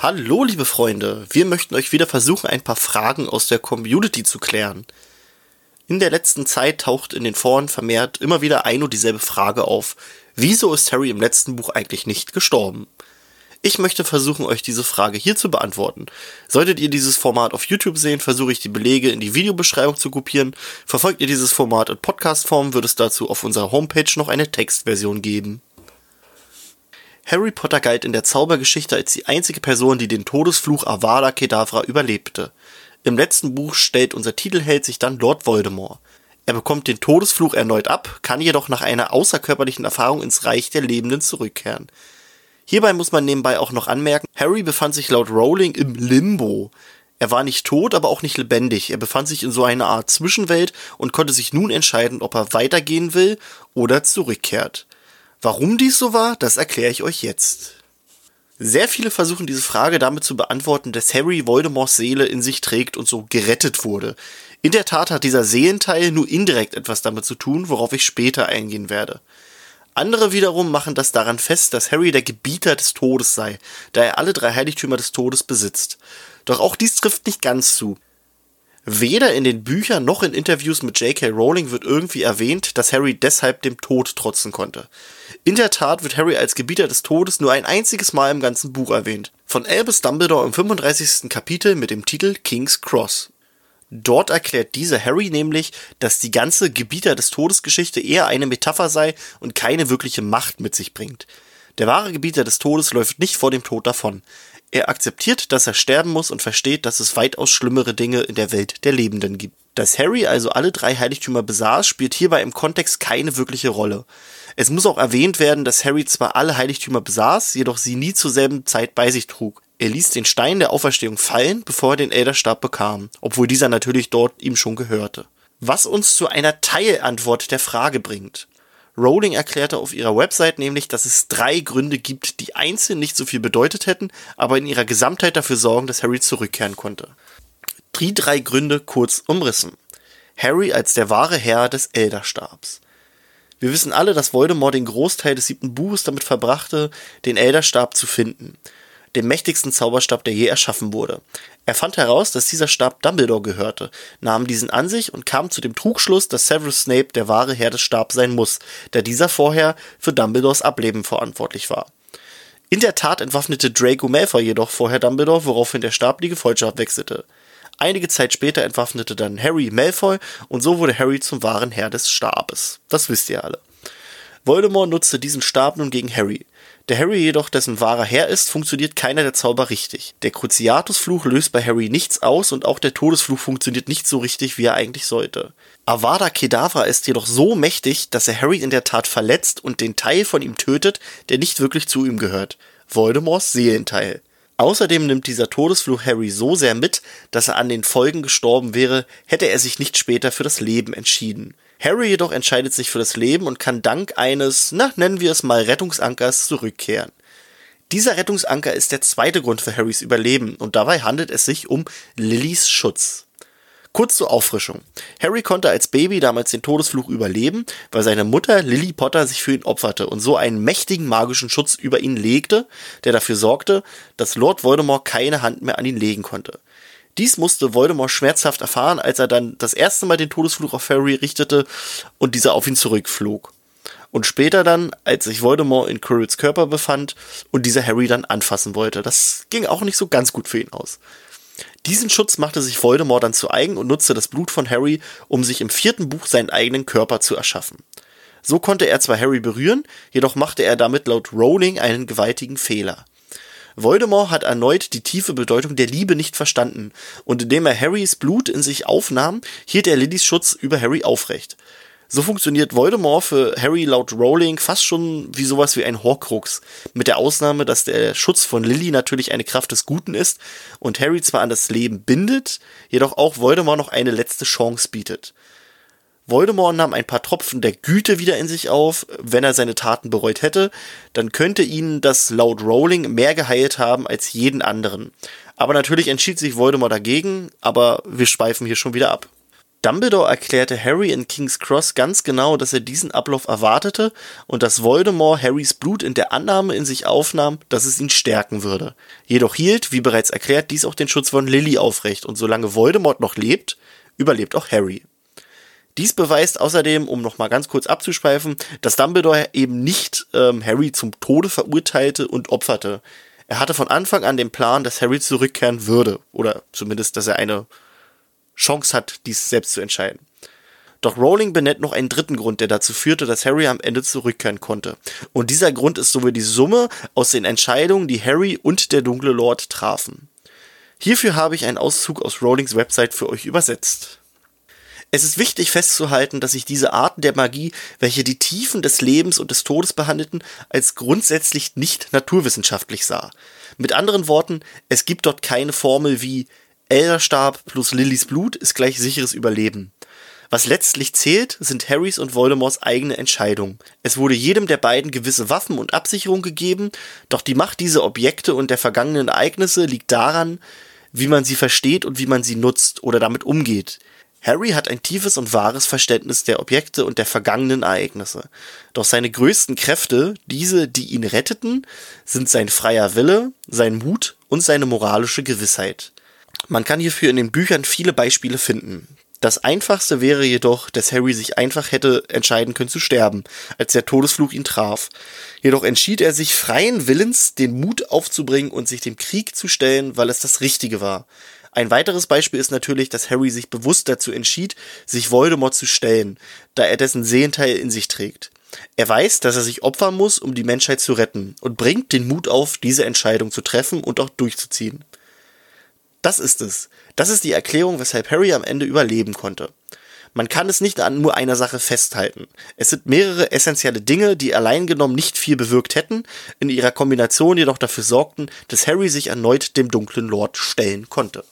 Hallo, liebe Freunde. Wir möchten euch wieder versuchen, ein paar Fragen aus der Community zu klären. In der letzten Zeit taucht in den Foren vermehrt immer wieder ein und dieselbe Frage auf. Wieso ist Harry im letzten Buch eigentlich nicht gestorben? Ich möchte versuchen, euch diese Frage hier zu beantworten. Solltet ihr dieses Format auf YouTube sehen, versuche ich die Belege in die Videobeschreibung zu kopieren. Verfolgt ihr dieses Format in Podcastform, wird es dazu auf unserer Homepage noch eine Textversion geben. Harry Potter galt in der Zaubergeschichte als die einzige Person, die den Todesfluch Avada Kedavra überlebte. Im letzten Buch stellt unser Titelheld sich dann Lord Voldemort. Er bekommt den Todesfluch erneut ab, kann jedoch nach einer außerkörperlichen Erfahrung ins Reich der Lebenden zurückkehren. Hierbei muss man nebenbei auch noch anmerken, Harry befand sich laut Rowling im Limbo. Er war nicht tot, aber auch nicht lebendig. Er befand sich in so einer Art Zwischenwelt und konnte sich nun entscheiden, ob er weitergehen will oder zurückkehrt. Warum dies so war, das erkläre ich euch jetzt. Sehr viele versuchen diese Frage damit zu beantworten, dass Harry Voldemorts Seele in sich trägt und so gerettet wurde. In der Tat hat dieser Seelenteil nur indirekt etwas damit zu tun, worauf ich später eingehen werde. Andere wiederum machen das daran fest, dass Harry der Gebieter des Todes sei, da er alle drei Heiligtümer des Todes besitzt. Doch auch dies trifft nicht ganz zu. Weder in den Büchern noch in Interviews mit J.K. Rowling wird irgendwie erwähnt, dass Harry deshalb dem Tod trotzen konnte. In der Tat wird Harry als Gebieter des Todes nur ein einziges Mal im ganzen Buch erwähnt. Von Albus Dumbledore im 35. Kapitel mit dem Titel King's Cross. Dort erklärt dieser Harry nämlich, dass die ganze Gebieter des Todesgeschichte eher eine Metapher sei und keine wirkliche Macht mit sich bringt. Der wahre Gebieter des Todes läuft nicht vor dem Tod davon. Er akzeptiert, dass er sterben muss und versteht, dass es weitaus schlimmere Dinge in der Welt der Lebenden gibt. Dass Harry also alle drei Heiligtümer besaß, spielt hierbei im Kontext keine wirkliche Rolle. Es muss auch erwähnt werden, dass Harry zwar alle Heiligtümer besaß, jedoch sie nie zur selben Zeit bei sich trug. Er ließ den Stein der Auferstehung fallen, bevor er den Elderstab bekam, obwohl dieser natürlich dort ihm schon gehörte. Was uns zu einer Teilantwort der Frage bringt. Rowling erklärte auf ihrer Website nämlich, dass es drei Gründe gibt, die einzeln nicht so viel bedeutet hätten, aber in ihrer Gesamtheit dafür sorgen, dass Harry zurückkehren konnte. Die drei Gründe kurz umrissen. Harry als der wahre Herr des Elderstabs. Wir wissen alle, dass Voldemort den Großteil des siebten Buches damit verbrachte, den Elderstab zu finden dem mächtigsten Zauberstab, der je erschaffen wurde. Er fand heraus, dass dieser Stab Dumbledore gehörte, nahm diesen an sich und kam zu dem Trugschluss, dass Severus Snape der wahre Herr des Stabs sein muss, da dieser vorher für Dumbledores Ableben verantwortlich war. In der Tat entwaffnete Draco Malfoy jedoch vorher Dumbledore, woraufhin der Stab die Gefolgschaft wechselte. Einige Zeit später entwaffnete dann Harry Malfoy und so wurde Harry zum wahren Herr des Stabes. Das wisst ihr alle. Voldemort nutzte diesen Stab nun gegen Harry. Der Harry jedoch dessen wahrer Herr ist, funktioniert keiner der Zauber richtig. Der Cruciatus-Fluch löst bei Harry nichts aus und auch der Todesfluch funktioniert nicht so richtig, wie er eigentlich sollte. Avada Kedavra ist jedoch so mächtig, dass er Harry in der Tat verletzt und den Teil von ihm tötet, der nicht wirklich zu ihm gehört. Voldemorts Seelenteil. Außerdem nimmt dieser Todesfluch Harry so sehr mit, dass er an den Folgen gestorben wäre, hätte er sich nicht später für das Leben entschieden. Harry jedoch entscheidet sich für das Leben und kann dank eines, na, nennen wir es mal Rettungsankers zurückkehren. Dieser Rettungsanker ist der zweite Grund für Harrys Überleben und dabei handelt es sich um Lillys Schutz. Kurz zur Auffrischung. Harry konnte als Baby damals den Todesfluch überleben, weil seine Mutter Lily Potter sich für ihn opferte und so einen mächtigen magischen Schutz über ihn legte, der dafür sorgte, dass Lord Voldemort keine Hand mehr an ihn legen konnte. Dies musste Voldemort schmerzhaft erfahren, als er dann das erste Mal den Todesfluch auf Harry richtete und dieser auf ihn zurückflog. Und später dann, als sich Voldemort in Quirrells Körper befand und dieser Harry dann anfassen wollte. Das ging auch nicht so ganz gut für ihn aus. Diesen Schutz machte sich Voldemort dann zu eigen und nutzte das Blut von Harry, um sich im vierten Buch seinen eigenen Körper zu erschaffen. So konnte er zwar Harry berühren, jedoch machte er damit laut Rowling einen gewaltigen Fehler. Voldemort hat erneut die tiefe Bedeutung der Liebe nicht verstanden, und indem er Harrys Blut in sich aufnahm, hielt er Lillys Schutz über Harry aufrecht. So funktioniert Voldemort für Harry laut Rowling fast schon wie sowas wie ein Horcrux, mit der Ausnahme, dass der Schutz von Lily natürlich eine Kraft des Guten ist und Harry zwar an das Leben bindet, jedoch auch Voldemort noch eine letzte Chance bietet. Voldemort nahm ein paar Tropfen der Güte wieder in sich auf. Wenn er seine Taten bereut hätte, dann könnte ihn das laut Rowling mehr geheilt haben als jeden anderen. Aber natürlich entschied sich Voldemort dagegen, aber wir schweifen hier schon wieder ab. Dumbledore erklärte Harry in King's Cross ganz genau, dass er diesen Ablauf erwartete und dass Voldemort Harrys Blut in der Annahme in sich aufnahm, dass es ihn stärken würde. Jedoch hielt, wie bereits erklärt, dies auch den Schutz von Lily aufrecht und solange Voldemort noch lebt, überlebt auch Harry. Dies beweist außerdem, um nochmal ganz kurz abzuschweifen, dass Dumbledore eben nicht ähm, Harry zum Tode verurteilte und opferte. Er hatte von Anfang an den Plan, dass Harry zurückkehren würde. Oder zumindest, dass er eine Chance hat, dies selbst zu entscheiden. Doch Rowling benennt noch einen dritten Grund, der dazu führte, dass Harry am Ende zurückkehren konnte. Und dieser Grund ist sowohl die Summe aus den Entscheidungen, die Harry und der dunkle Lord trafen. Hierfür habe ich einen Auszug aus Rowlings Website für euch übersetzt. Es ist wichtig festzuhalten, dass sich diese Arten der Magie, welche die Tiefen des Lebens und des Todes behandelten, als grundsätzlich nicht naturwissenschaftlich sah. Mit anderen Worten, es gibt dort keine Formel wie Elderstab plus Lillys Blut ist gleich sicheres Überleben. Was letztlich zählt, sind Harrys und Voldemorts eigene Entscheidungen. Es wurde jedem der beiden gewisse Waffen und Absicherung gegeben, doch die Macht dieser Objekte und der vergangenen Ereignisse liegt daran, wie man sie versteht und wie man sie nutzt oder damit umgeht. Harry hat ein tiefes und wahres Verständnis der Objekte und der vergangenen Ereignisse. Doch seine größten Kräfte, diese, die ihn retteten, sind sein freier Wille, sein Mut und seine moralische Gewissheit. Man kann hierfür in den Büchern viele Beispiele finden. Das einfachste wäre jedoch, dass Harry sich einfach hätte entscheiden können zu sterben, als der Todesfluch ihn traf. Jedoch entschied er sich freien Willens, den Mut aufzubringen und sich dem Krieg zu stellen, weil es das Richtige war. Ein weiteres Beispiel ist natürlich, dass Harry sich bewusst dazu entschied, sich Voldemort zu stellen, da er dessen Sehenteil in sich trägt. Er weiß, dass er sich opfern muss, um die Menschheit zu retten und bringt den Mut auf, diese Entscheidung zu treffen und auch durchzuziehen. Das ist es. Das ist die Erklärung, weshalb Harry am Ende überleben konnte. Man kann es nicht an nur einer Sache festhalten. Es sind mehrere essentielle Dinge, die allein genommen nicht viel bewirkt hätten, in ihrer Kombination jedoch dafür sorgten, dass Harry sich erneut dem dunklen Lord stellen konnte.